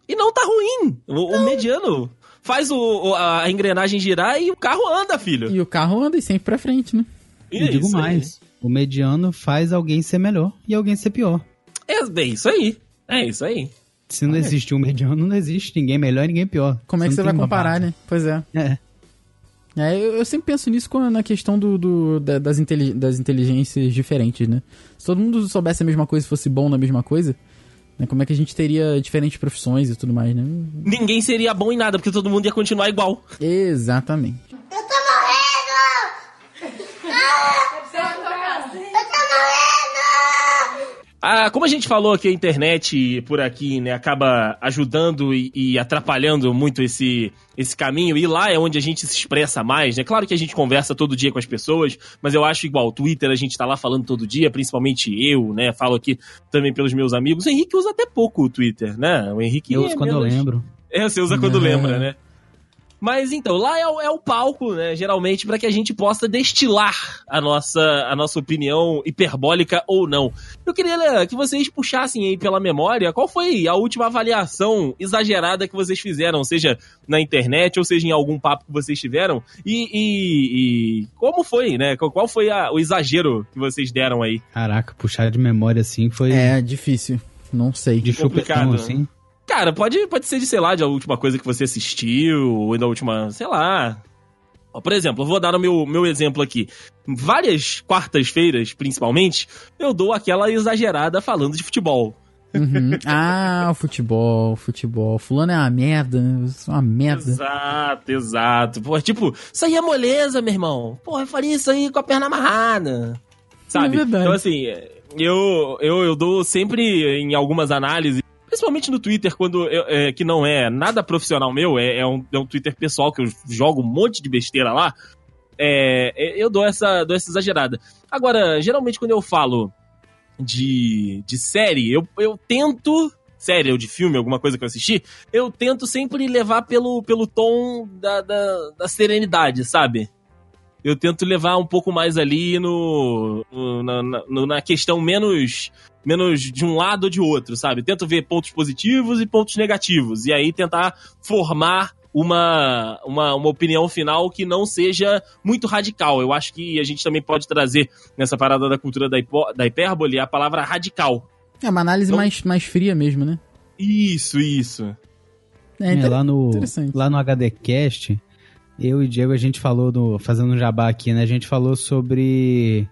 E não tá ruim. O, o mediano faz o, a engrenagem girar e o carro anda, filho. E o carro anda sempre pra frente, né? E digo Isso aí. mais, o mediano faz alguém ser melhor e alguém ser pior. É bem isso aí. É isso aí. Se não existe um mediano, não existe ninguém melhor e ninguém pior. Como é que você vai comparar, né? Pois é. É. É, eu, eu sempre penso nisso na questão do, do- da- das, inteli- das inteligências diferentes, né? Se todo mundo soubesse a mesma coisa e fosse bom na mesma coisa, né, como é que a gente teria diferentes profissões e tudo mais, né? Ninguém seria bom em nada, porque todo mundo ia continuar igual. Exatamente. Eu tô morrendo! Ah! Eu! Ah, como a gente falou que a internet por aqui, né, acaba ajudando e, e atrapalhando muito esse, esse caminho, e lá é onde a gente se expressa mais, né? Claro que a gente conversa todo dia com as pessoas, mas eu acho igual, o Twitter a gente tá lá falando todo dia, principalmente eu, né? Falo aqui também pelos meus amigos. O Henrique usa até pouco o Twitter, né? O Henrique Eu é uso quando eu menos- lembro. É, você usa quando É. lembra, né? Mas então, lá é o, é o palco, né, geralmente, para que a gente possa destilar a nossa, a nossa opinião hiperbólica ou não. Eu queria que vocês puxassem aí pela memória qual foi a última avaliação exagerada que vocês fizeram, seja na internet ou seja em algum papo que vocês tiveram, e, e- e como foi, né? Qual- Qual foi a- o exagero que vocês deram aí? Caraca, puxar de memória assim foi É difícil. Não sei. de complicado, chupetão né? assim. Cara, pode, pode ser de, sei lá, de a última coisa que você assistiu, ou da última, sei lá. Por exemplo, eu vou dar o meu, meu exemplo aqui. Várias quartas-feiras, principalmente, eu dou aquela exagerada falando de futebol. Uhum. (laughs) Ah, o futebol, futebol. Fulano é uma merda, né? Sou uma merda. Exato, exato. Pô, tipo, isso aí é moleza, meu irmão. Pô, eu faria isso aí com a perna amarrada. Sabe? É. Então, assim, eu, eu, eu dou sempre em algumas análises, principalmente no Twitter, quando eu- é, que não é nada profissional meu, é, é um, é um Twitter pessoal que eu jogo um monte de besteira lá. é, é, eu dou essa, dou essa exagerada. Agora, geralmente quando eu falo de, de série, eu, eu tento. Série ou de filme, alguma coisa que eu assisti, eu tento sempre levar pelo, pelo tom da, da, da serenidade, sabe? Eu tento levar um pouco mais ali no, no- na, na- questão menos menos de um lado ou de outro, sabe? Tento ver pontos positivos e pontos negativos e aí tentar formar uma, uma, uma opinião final que não seja muito radical. Eu acho que a gente também pode trazer nessa parada da cultura da, hipo, da hipérbole a palavra radical. É uma análise Então- mais, mais fria mesmo, né? Isso, isso. É, É, lá no lá no HDcast, eu e Diego a gente falou do fazendo um jabá aqui, né? A gente falou sobre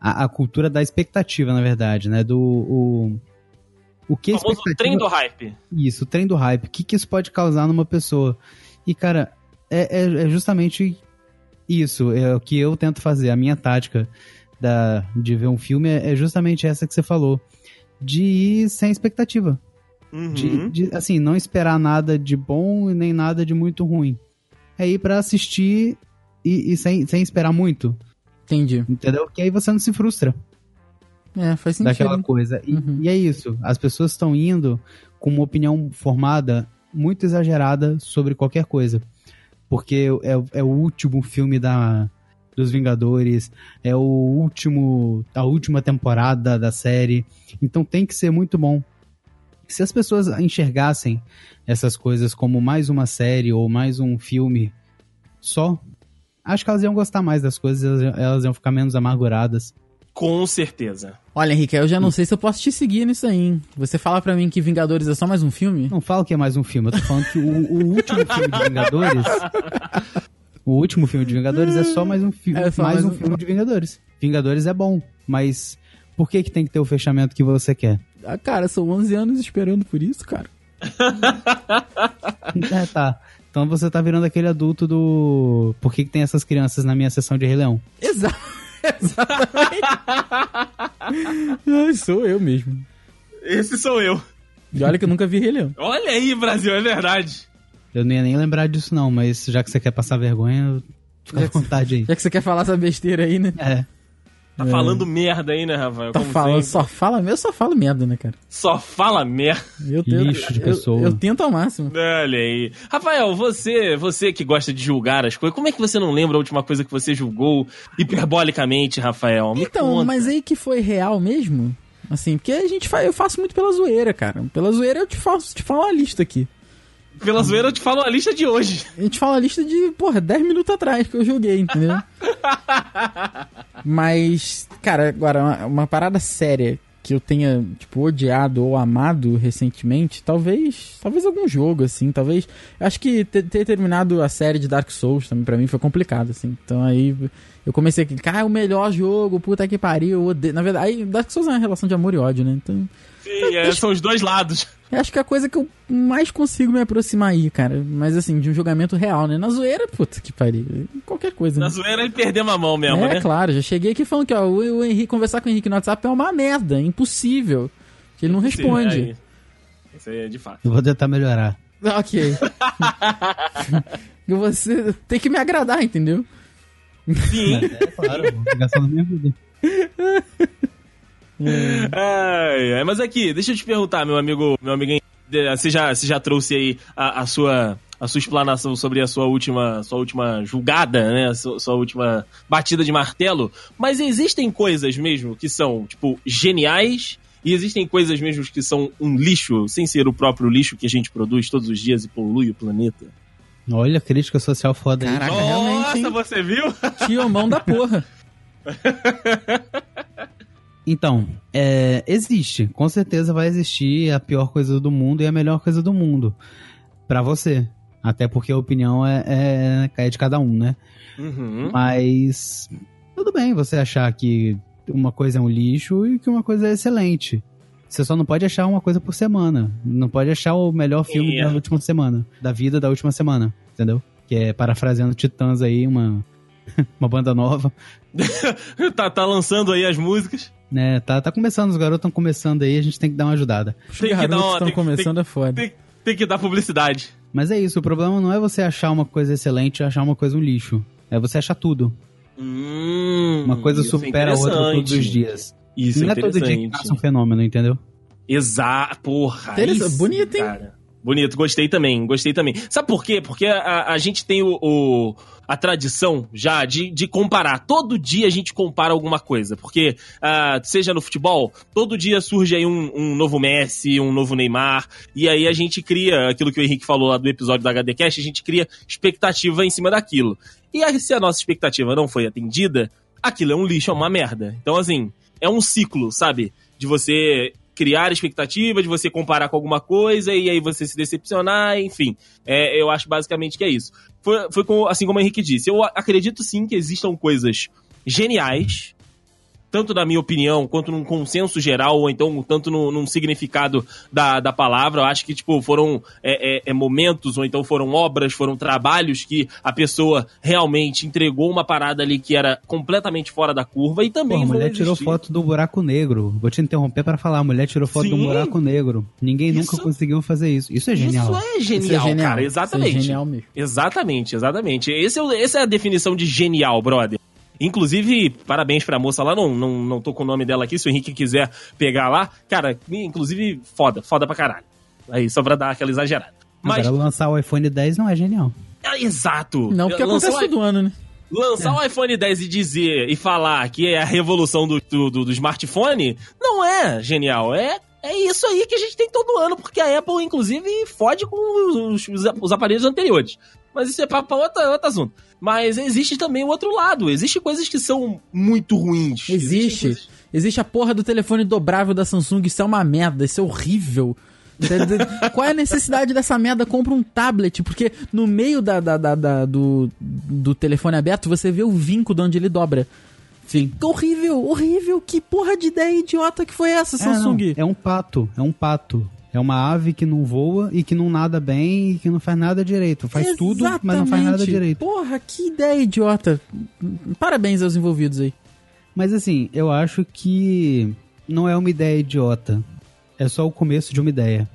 a, a cultura da expectativa, na verdade, né? Do o, o que O famoso trem do hype. Isso, o trem do hype. O que, que isso pode causar numa pessoa? E, cara, é, é- é justamente isso. É o que eu tento fazer. A minha tática da, de ver um filme é, é justamente essa que você falou. De ir sem expectativa. Uhum. De, de, assim, não esperar nada de bom e nem nada de muito ruim. É ir pra assistir e, e sem, sem esperar muito. Entendi. Entendeu? Que aí você não se frustra É, faz sentido. daquela coisa. E, Uhum. e é isso. As pessoas estão indo com uma opinião formada muito exagerada sobre qualquer coisa. Porque é, é o último filme da, dos Vingadores, é o último. a última temporada da série. Então tem que ser muito bom. Se as pessoas enxergassem essas coisas como mais uma série ou mais um filme só, acho que elas iam gostar mais das coisas, elas, elas iam ficar menos amarguradas. Com certeza. Olha, Henrique, eu já não sei se eu posso te seguir nisso aí, hein? Você fala pra mim que Vingadores é só mais um filme? Não falo que é mais um filme, eu tô falando que o, o último filme de Vingadores. O último filme de Vingadores é só mais um filme. É mais mais um um- filme de Vingadores. Vingadores é bom, mas por que, que tem que ter o fechamento que você quer? Ah, cara, são 11 anos esperando por isso, cara. (laughs) É, tá. Então você tá virando aquele adulto do. Por que, que tem essas crianças na minha sessão de Rei Leão? Exato. (laughs) Exatamente. Ai, sou eu mesmo. Esse sou eu. E olha que eu nunca vi Rei Leão. Olha aí, Brasil, é verdade. Eu não ia nem lembrar disso, não, mas já que você quer passar vergonha, fica à vontade aí. Já que você quer falar essa besteira aí, né? É. Tá falando merda aí, né, Rafael? Tá falando, só fala, eu só falo merda, né, cara? Só fala merda. Eu Lixo de eu- pessoa. Eu, tento ao máximo. Olha aí. Rafael, você, você que gosta de julgar as coisas, como é que você não lembra a última coisa que você julgou hiperbolicamente, Rafael? Me Então, conta. mas aí que foi real mesmo? Assim, porque a gente faz, eu faço muito pela zoeira, cara. Pela zoeira eu te faço, te falo a lista aqui. Pela zoeira eu te falo a lista de hoje. A gente fala a lista de, porra, 10 minutos atrás que eu joguei, entendeu? (laughs) Mas, cara, agora, uma, uma parada séria que eu tenha, tipo, odiado ou amado recentemente, talvez. Talvez algum jogo, assim, talvez. Acho que ter, ter terminado a série de Dark Souls também pra mim foi complicado, assim. Então aí eu comecei a cara, é o melhor jogo, puta que pariu, eu odeio. Na verdade, aí Dark Souls é uma relação de amor e ódio, né? Então. Sim, é, são os dois lados. Eu acho que é a coisa que eu mais consigo me aproximar aí, cara. Mas assim, de um julgamento real, né? Na zoeira, puta que pariu. Qualquer coisa. Na né? zoeira ele perdeu uma mão mesmo, é, né? claro, já cheguei aqui falando que ó, o, o Henrique, conversar com o Henrique no WhatsApp é uma merda, é impossível. Que ele não responde. É, isso aí é de fato. Eu vou tentar melhorar. Ok. (laughs) Você tem que me agradar, entendeu? Sim. É, claro, obrigação da minha vida. (laughs) Ai, ai, mas aqui, deixa eu te perguntar, meu amigo, meu amigo, você já, você já trouxe aí a, a sua a sua explanação sobre a sua última, sua última julgada, né? A sua, sua, última batida de martelo. Mas existem coisas mesmo que são, tipo, geniais. E existem coisas mesmo que são um lixo, sem ser o próprio lixo que a gente produz todos os dias e polui o planeta. Olha, crítica social foda aí. Caraca, realmente. Nossa, hein? você viu? Que mão da porra. (laughs) Então, é, existe. Com certeza vai existir a pior coisa do mundo e a melhor coisa do mundo. Pra você. Até porque a opinião é, é, é de cada um, né? Uhum. Mas tudo bem você achar que uma coisa é um lixo e que uma coisa é excelente. Você só não pode achar uma coisa por semana. Não pode achar o melhor filme É. da última semana. Da vida da última semana. Entendeu? Que é parafraseando Titãs aí, uma, (laughs) uma banda nova. (laughs) tá, tá lançando aí as músicas. Né, tá, tá começando, os garotos estão começando aí, a gente tem que dar uma ajudada. Os Tem que dar garotos estão tem- começando tem- é foda. Tem, tem que dar publicidade. Mas é isso, o problema não é você achar uma coisa excelente e achar uma coisa um lixo. É você achar tudo. Hum, Uma coisa isso é supera a outra todos os dias. Isso não é é todo dia que nasce um fenômeno, entendeu? Exato, porra. Sim, Bonito, hein? cara. Bonito, gostei também, gostei também. Sabe por quê? Porque a, a gente tem o, o- a tradição já de, de comparar. Todo dia a gente compara alguma coisa. Porque, ah, seja no futebol, todo dia surge aí um, um novo Messi, um novo Neymar. E aí a gente cria, aquilo que o Henrique falou lá do episódio da HDcast, a gente cria expectativa em cima daquilo. E aí, se a nossa expectativa não foi atendida, aquilo é um lixo, é uma merda. Então, assim, é um ciclo, sabe? De você criar expectativa, de você comparar com alguma coisa e aí você se decepcionar, enfim. É, eu acho basicamente que é isso. Foi, foi com- assim como o Henrique disse. Eu acredito sim que existam coisas geniais, tanto na minha opinião, quanto num consenso geral, ou então tanto no, num significado da, da palavra. Eu acho que, tipo, foram é, é, é, momentos, ou então foram obras, foram trabalhos que a pessoa realmente entregou uma parada ali que era completamente fora da curva e Pô, também a vão mulher tirou existir- foto do buraco negro. Vou te interromper para falar, a mulher tirou foto do Sim. buraco negro. Ninguém Isso- nunca conseguiu fazer isso. Isso é genial. Isso é Isso é genial, genial. cara. Isso é Exatamente. genial mesmo. Exatamente, exatamente. Esse é essa é a definição de genial, brother. Inclusive, parabéns pra moça lá, não, não, não tô com o nome dela aqui, se o Henrique quiser pegar lá. Cara, inclusive, foda, foda pra caralho. Aí, só pra dar aquela exagerada. Mas, Agora lançar o iPhone 10 não é genial. é, exato. Não, porque Lançar acontece o todo ano, né? Lançar o iPhone 10 e dizer e falar que é a revolução do, do, do- do smartphone não é genial. É, é isso aí que a gente tem todo ano, porque a Apple, inclusive, fode com os, os, os aparelhos anteriores. Mas isso é papo pra outra, outro assunto. Mas existe também o outro lado. Existem coisas que são muito ruins. Existe. coisas- Existe a porra do telefone dobrável da Samsung. Isso é uma merda. Isso é horrível. (laughs) Qual é a necessidade dessa merda? Compra um tablet, porque no meio da, da- da- da- do, do telefone aberto você vê o vinco de onde ele dobra. Sim. Horrível, horrível. Que porra de ideia idiota que foi essa, Samsung? É, é um pato, é um pato. É uma ave que não voa e que não nada bem e que não faz nada direito. Faz tudo, mas não faz nada Exatamente. direito. Porra, que ideia idiota. Parabéns aos envolvidos aí. Mas assim, eu acho que não é uma ideia idiota. É só o começo de uma ideia.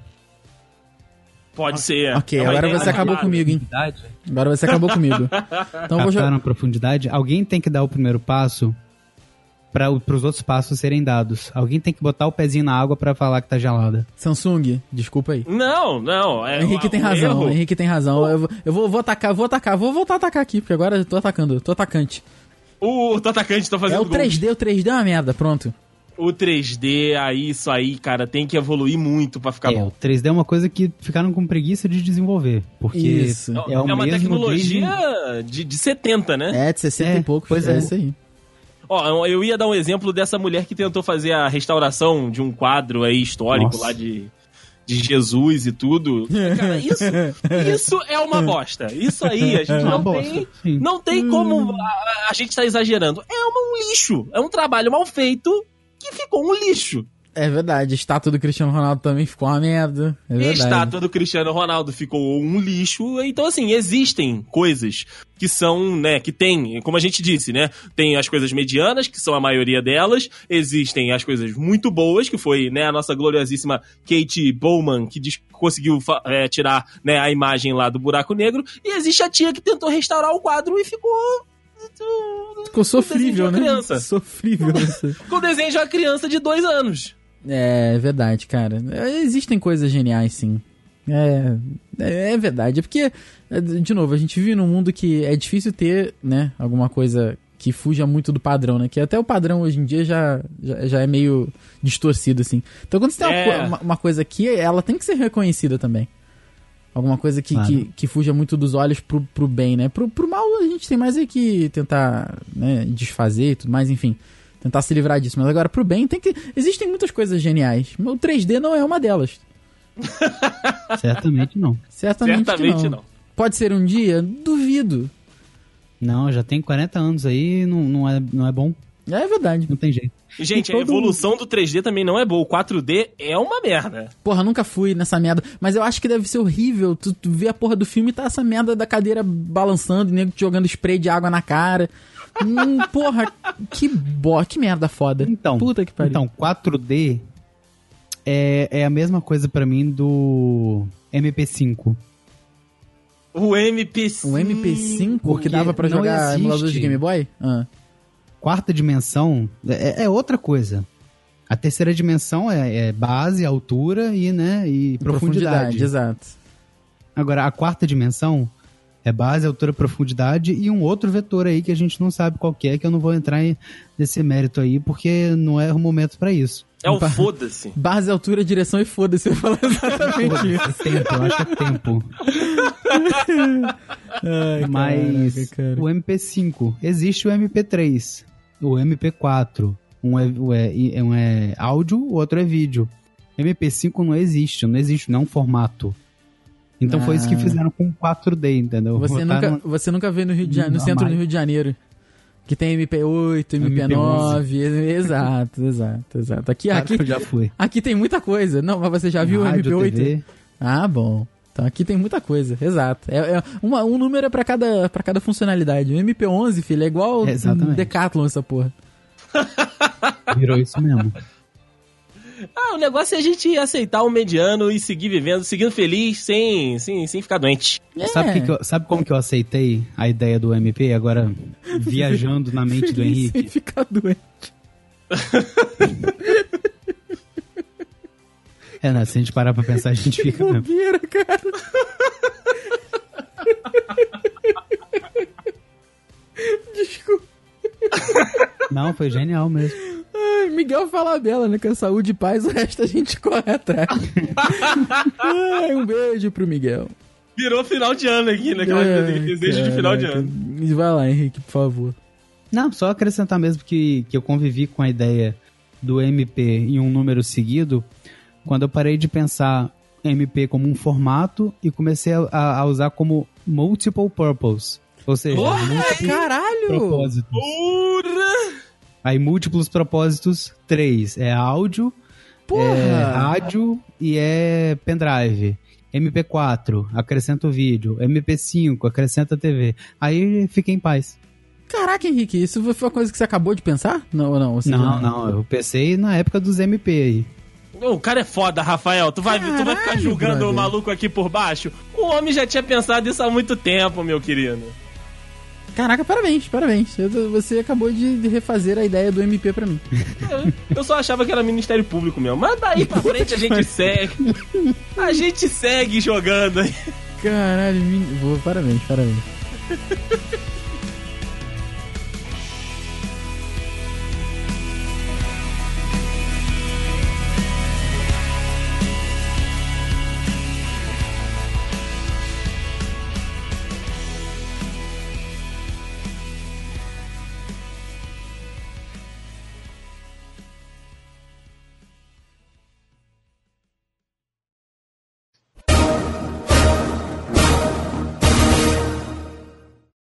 Pode ser. ok, É agora você acabou comigo, hein? Agora você acabou comigo. Então vou jogar. na profundidade, alguém tem que dar o primeiro passo para os outros passos serem dados. Alguém tem que botar o pezinho na água pra falar que tá gelada. Samsung, desculpa aí. Não, não. É, Henrique tem razão, erro- Henrique tem razão. Eu, vou- eu vou, vou atacar, vou atacar, vou voltar a atacar aqui, porque agora eu tô atacando, eu tô atacante. O, o atacante tá É fazendo o 3D, o 3D é uma merda, pronto. O 3D, aí, isso aí, cara, tem que evoluir muito pra ficar É, bom. o 3D é uma coisa que ficaram com preguiça de desenvolver. Porque Isso. é, É, uma mesmo tecnologia desde- de, de 70, né? É, de 60 É, e poucos. pois é é. isso aí. Ó, eu ia dar um exemplo dessa mulher que tentou fazer a restauração de um quadro aí histórico Nossa. lá de, de Jesus e tudo. Cara, isso, isso é uma bosta. Isso aí, a gente É não bosta, tem, não tem como a, a gente tá exagerando. É um lixo. É um trabalho mal feito que ficou um lixo. É verdade, a estátua do Cristiano Ronaldo também ficou uma merda. É a estátua do Cristiano Ronaldo ficou um lixo. Então, assim, existem coisas que são, né, que tem, como a gente disse, né? Tem as coisas medianas, que são a maioria delas. Existem as coisas muito boas, que foi, né, a nossa gloriosíssima Kate Bowman, que conseguiu é, tirar, né, a imagem lá do buraco negro. E existe a tia que tentou restaurar o quadro e ficou. Ficou sofrível, né? de uma criança. Sofrível. isso. (laughs) Com o desenho de uma criança de dois anos. É, é verdade, cara. Existem coisas geniais, sim. É, é, é verdade. É porque, é, de novo, a gente vive num mundo que é difícil ter, né, alguma coisa que fuja muito do padrão, né? Que até o padrão hoje em dia já, já, já é meio distorcido, assim. Então quando você tem uma É. uma, uma coisa aqui, ela tem que ser reconhecida também. Alguma coisa que, Claro. que, que fuja muito dos olhos pro, pro bem, né? Pro, pro mal a gente tem mais é que tentar né, desfazer e tudo mais, enfim. Tentar se livrar disso. Mas agora pro bem tem que. Existem muitas coisas geniais. O 3D não é uma delas. (laughs) Certamente não. Certamente, Certamente não. não. Pode ser um dia? Duvido. Não, já tem 40 anos aí e não, não, é, não é bom. É verdade. Não tem jeito. Gente, a evolução do 3D também não é boa. O 4D é uma merda. Porra, nunca fui nessa merda. Mas eu acho que deve ser horrível. Tu, tu vê a porra do filme e tá essa merda da cadeira balançando, e nego te jogando spray de água na cara. Hum, porra, que bo... que merda foda. Então, Puta que pariu. então 4D é, é a mesma coisa pra mim do MP5. O MP5. o MP5 que porque dava pra não jogar existe. emulador de Game Boy? Ah. Quarta dimensão é, é outra coisa. A terceira dimensão é, é base, altura e, né, e profundidade. exato. Agora, a quarta dimensão é base, altura, profundidade e um outro vetor aí que a gente não sabe qual que é, que eu não vou entrar em- nesse mérito aí, porque não é o momento pra isso. É o foda-se. (laughs) Base, altura, direção e foda-se. Eu falo exatamente isso. É tempo, eu acho que é tempo. (laughs) Ai, Mas caraca, cara. o MP5, existe o MP3, o MP4, um é, o é- um é áudio, o outro é vídeo. MP5 não existe, não existe, não é um formato. Então foi isso que Ah. fizeram com o 4D, entendeu? Você Botaram- nunca, você nunca vê no, Rio de Janeiro, no centro do. Rio de Janeiro. Que tem MP8, MP9. exato, exato, exato. Aqui, Claro aqui, que eu já fui. aqui tem muita coisa. Não, mas você já viu o Rádio, MP8? TV. Ah, bom. Então aqui tem muita coisa, exato. É, é uma- um número é pra cada, pra cada funcionalidade. O MP11, filho, é igual É, exatamente. um Decathlon essa porra. Virou isso mesmo. (laughs) Ah, o negócio é a gente aceitar o mediano e seguir vivendo, seguindo feliz, sem, sem, sem ficar doente. É. Sabe, que que eu- sabe como que eu aceitei a ideia do MP? Agora, viajando na mente do Feliz Sem Henrique. ficar doente. É, né? Se a gente parar pra pensar, a gente fica mesmo. Bobeira, cara. (laughs) Desculpa. Não, foi genial mesmo. Ai, Miguel fala dela, né? Com a saúde e paz, o resto a gente corre atrás. (laughs) Ai, um beijo pro Miguel. Virou final de ano aqui, né? Aquela Ai, desejo de final de ano. Vai lá, Henrique, por favor. Não, só acrescentar mesmo que, que eu convivi com a ideia do MP em um número seguido quando eu parei de pensar MP como um formato e comecei a, a- usar como multiple purpose. Ou seja, Porra, Caralho! propósitos. Porra! Aí, múltiplos propósitos, três. É áudio, Porra! é rádio e é pendrive. MP4, acrescenta o vídeo. MP5, acrescenta a TV. Aí fiquei em paz. Caraca, Henrique, isso foi uma coisa que você acabou de pensar? Não, ou não? Você Não, já- não, eu pensei na época dos MP aí. O cara é foda, Rafael. Tu vai, tu vai ficar Caralho, julgando brother. o maluco aqui por baixo? O homem já tinha pensado isso há muito tempo, meu querido. Caraca, parabéns, parabéns. Você acabou de refazer a ideia do MP pra mim. (laughs) Eu, só achava que era Ministério Público mesmo. Mas daí pra frente a gente segue. A gente segue jogando aí. Caralho, parabéns, parabéns. (laughs)